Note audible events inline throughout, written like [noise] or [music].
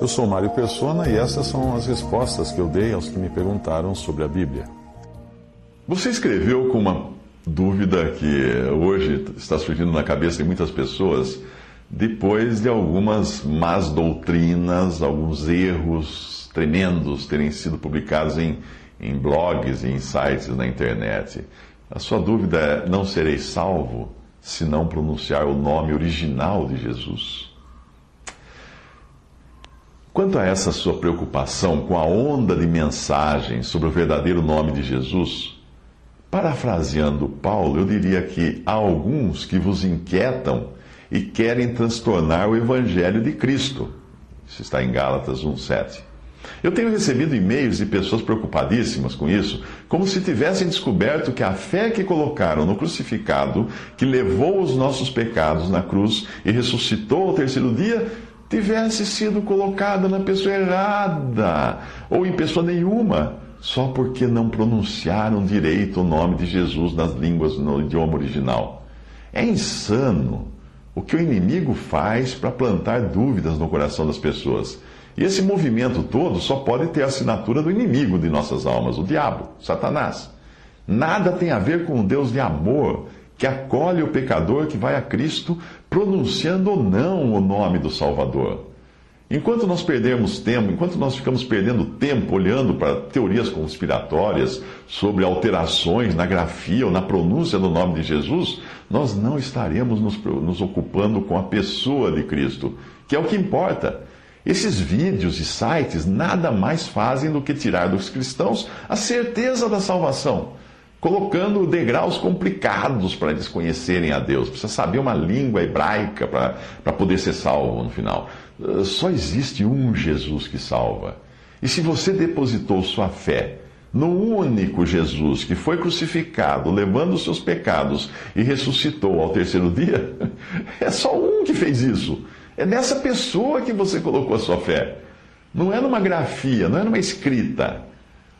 Eu sou Mário Persona e essas são as respostas que eu dei aos que me perguntaram sobre a Bíblia. Você escreveu com uma dúvida que hoje está surgindo na cabeça de muitas pessoas, depois de algumas más doutrinas, alguns erros tremendos terem sido publicados em, em blogs e em sites na internet. A sua dúvida é: não serei salvo se não pronunciar o nome original de Jesus? Quanto a essa sua preocupação com a onda de mensagens sobre o verdadeiro nome de Jesus, parafraseando Paulo, eu diria que há alguns que vos inquietam e querem transtornar o evangelho de Cristo. Isso está em Gálatas 1:7. Eu tenho recebido e-mails de pessoas preocupadíssimas com isso, como se tivessem descoberto que a fé que colocaram no crucificado, que levou os nossos pecados na cruz e ressuscitou ao terceiro dia, tivesse sido colocada na pessoa errada ou em pessoa nenhuma, só porque não pronunciaram direito o nome de Jesus nas línguas no idioma original. É insano o que o inimigo faz para plantar dúvidas no coração das pessoas. E esse movimento todo só pode ter a assinatura do inimigo de nossas almas, o diabo, Satanás. Nada tem a ver com o Deus de amor que acolhe o pecador que vai a Cristo, pronunciando ou não o nome do Salvador. Enquanto nós perdemos tempo, enquanto nós ficamos perdendo tempo olhando para teorias conspiratórias sobre alterações na grafia ou na pronúncia do nome de Jesus, nós não estaremos nos, nos ocupando com a pessoa de Cristo, que é o que importa. Esses vídeos e sites nada mais fazem do que tirar dos cristãos a certeza da salvação colocando degraus complicados para eles conhecerem a Deus. Precisa saber uma língua hebraica para poder ser salvo no final. Uh, só existe um Jesus que salva. E se você depositou sua fé no único Jesus que foi crucificado, levando os seus pecados e ressuscitou ao terceiro dia, [laughs] é só um que fez isso. É nessa pessoa que você colocou a sua fé. Não é numa grafia, não é numa escrita.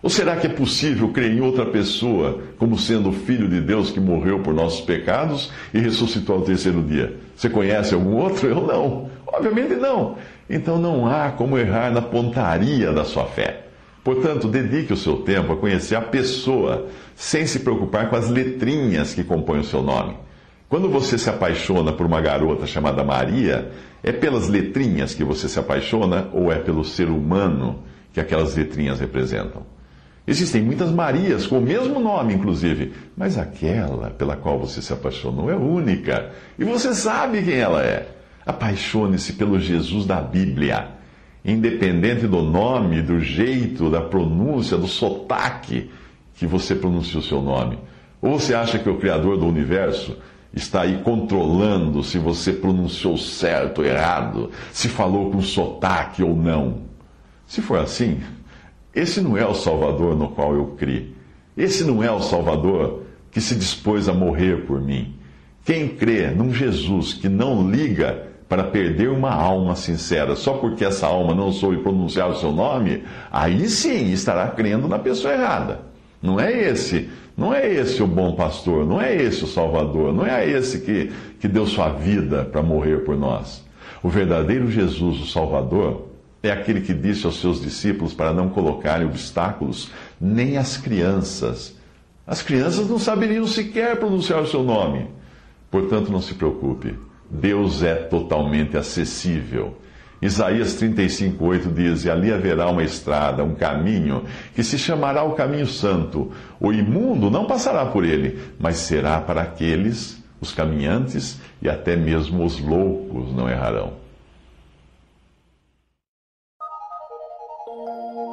Ou será que é possível crer em outra pessoa como sendo o Filho de Deus que morreu por nossos pecados e ressuscitou ao terceiro dia? Você conhece algum outro? Eu não. Obviamente não. Então não há como errar na pontaria da sua fé. Portanto, dedique o seu tempo a conhecer a pessoa, sem se preocupar com as letrinhas que compõem o seu nome. Quando você se apaixona por uma garota chamada Maria, é pelas letrinhas que você se apaixona ou é pelo ser humano que aquelas letrinhas representam? Existem muitas Marias com o mesmo nome, inclusive, mas aquela pela qual você se apaixonou é única e você sabe quem ela é. Apaixone-se pelo Jesus da Bíblia, independente do nome, do jeito, da pronúncia, do sotaque que você pronuncia o seu nome. Ou você acha que o Criador do universo está aí controlando se você pronunciou certo ou errado, se falou com sotaque ou não? Se for assim, esse não é o Salvador no qual eu criei. Esse não é o Salvador que se dispôs a morrer por mim. Quem crê num Jesus que não liga para perder uma alma sincera só porque essa alma não soube pronunciar o seu nome, aí sim estará crendo na pessoa errada. Não é esse, não é esse o bom pastor, não é esse o Salvador, não é esse que, que deu sua vida para morrer por nós. O verdadeiro Jesus, o Salvador, é aquele que disse aos seus discípulos para não colocarem obstáculos nem às crianças. As crianças não saberiam sequer pronunciar o seu nome. Portanto, não se preocupe. Deus é totalmente acessível. Isaías 35:8 diz: "E ali haverá uma estrada, um caminho, que se chamará o caminho santo. O imundo não passará por ele, mas será para aqueles, os caminhantes e até mesmo os loucos não errarão." Thank you.